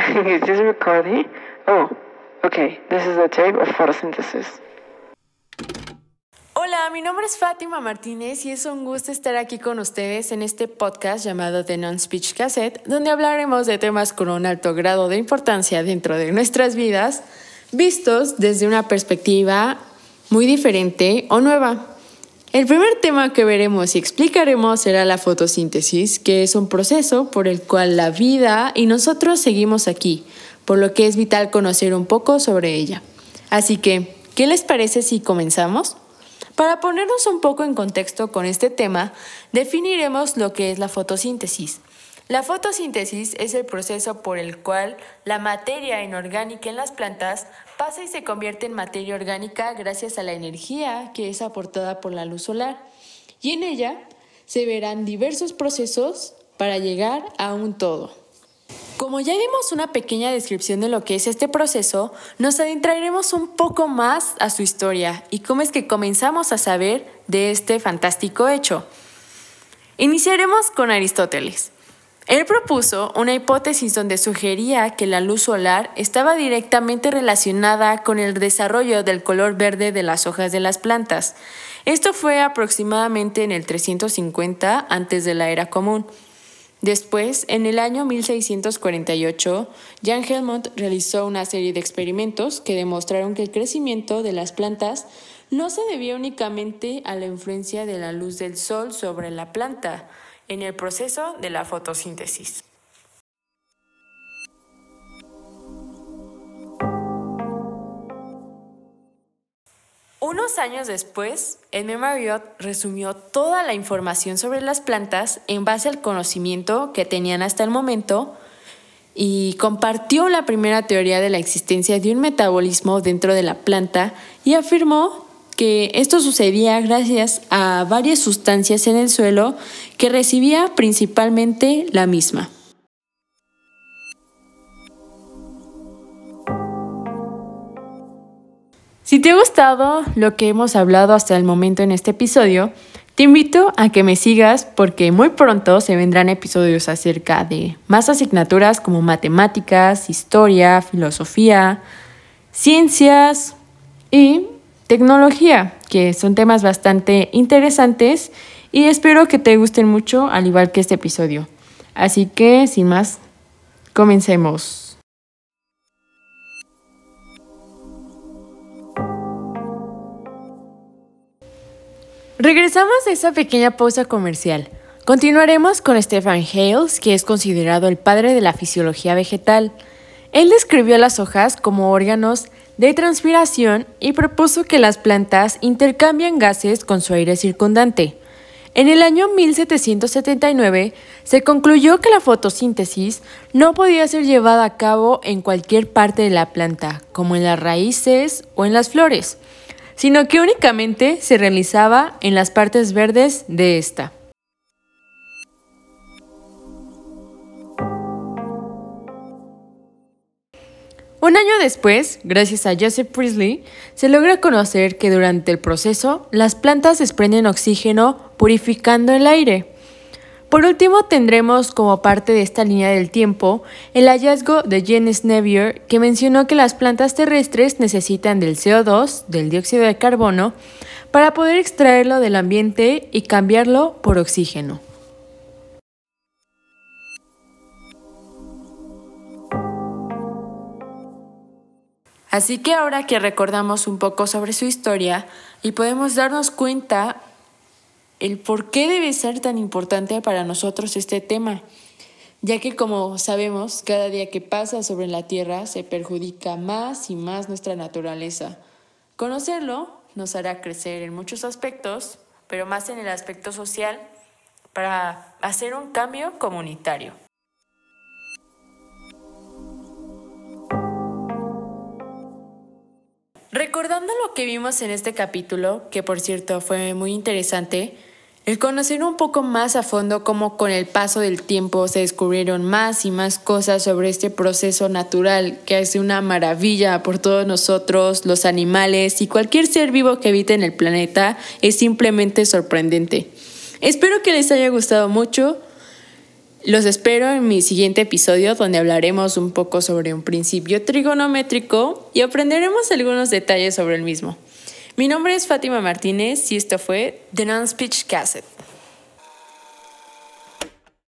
is this? Oh, okay. This is a tape of photosynthesis. Hola, mi nombre es Fátima Martínez y es un gusto estar aquí con ustedes en este podcast llamado The Non-Speech Cassette, donde hablaremos de temas con un alto grado de importancia dentro de nuestras vidas, vistos desde una perspectiva muy diferente o nueva. El primer tema que veremos y explicaremos será la fotosíntesis, que es un proceso por el cual la vida y nosotros seguimos aquí, por lo que es vital conocer un poco sobre ella. Así que, ¿qué les parece si comenzamos? Para ponernos un poco en contexto con este tema, definiremos lo que es la fotosíntesis. La fotosíntesis es el proceso por el cual la materia inorgánica en las plantas pasa y se convierte en materia orgánica gracias a la energía que es aportada por la luz solar. Y en ella se verán diversos procesos para llegar a un todo. Como ya dimos una pequeña descripción de lo que es este proceso, nos adentraremos un poco más a su historia y cómo es que comenzamos a saber de este fantástico hecho. Iniciaremos con Aristóteles. Él propuso una hipótesis donde sugería que la luz solar estaba directamente relacionada con el desarrollo del color verde de las hojas de las plantas. Esto fue aproximadamente en el 350 antes de la era común. Después, en el año 1648, Jan Helmont realizó una serie de experimentos que demostraron que el crecimiento de las plantas no se debía únicamente a la influencia de la luz del sol sobre la planta, en el proceso de la fotosíntesis. Unos años después, Edmund Marriott resumió toda la información sobre las plantas en base al conocimiento que tenían hasta el momento y compartió la primera teoría de la existencia de un metabolismo dentro de la planta y afirmó que esto sucedía gracias a varias sustancias en el suelo que recibía principalmente la misma. Si te ha gustado lo que hemos hablado hasta el momento en este episodio, te invito a que me sigas porque muy pronto se vendrán episodios acerca de más asignaturas como matemáticas, historia, filosofía, ciencias y tecnología, que son temas bastante interesantes y espero que te gusten mucho, al igual que este episodio. Así que, sin más, comencemos. Regresamos a esa pequeña pausa comercial. Continuaremos con Stefan Hales, que es considerado el padre de la fisiología vegetal. Él describió las hojas como órganos de transpiración y propuso que las plantas intercambian gases con su aire circundante. En el año 1779 se concluyó que la fotosíntesis no podía ser llevada a cabo en cualquier parte de la planta, como en las raíces o en las flores, sino que únicamente se realizaba en las partes verdes de esta. Un año después, gracias a Joseph Priestley, se logra conocer que durante el proceso las plantas desprenden oxígeno purificando el aire. Por último, tendremos como parte de esta línea del tiempo el hallazgo de Jens Nevier, que mencionó que las plantas terrestres necesitan del CO2, del dióxido de carbono, para poder extraerlo del ambiente y cambiarlo por oxígeno. Así que ahora que recordamos un poco sobre su historia y podemos darnos cuenta el por qué debe ser tan importante para nosotros este tema, ya que como sabemos, cada día que pasa sobre la Tierra se perjudica más y más nuestra naturaleza. Conocerlo nos hará crecer en muchos aspectos, pero más en el aspecto social, para hacer un cambio comunitario. Recordando lo que vimos en este capítulo, que por cierto fue muy interesante, el conocer un poco más a fondo cómo con el paso del tiempo se descubrieron más y más cosas sobre este proceso natural que hace una maravilla por todos nosotros, los animales y cualquier ser vivo que habite en el planeta es simplemente sorprendente. Espero que les haya gustado mucho Los espero en mi siguiente episodio donde hablaremos un poco sobre un principio trigonométrico y aprenderemos algunos detalles sobre el mismo. Mi nombre es Fátima Martínez y esto fue The Non-Speech Cassette.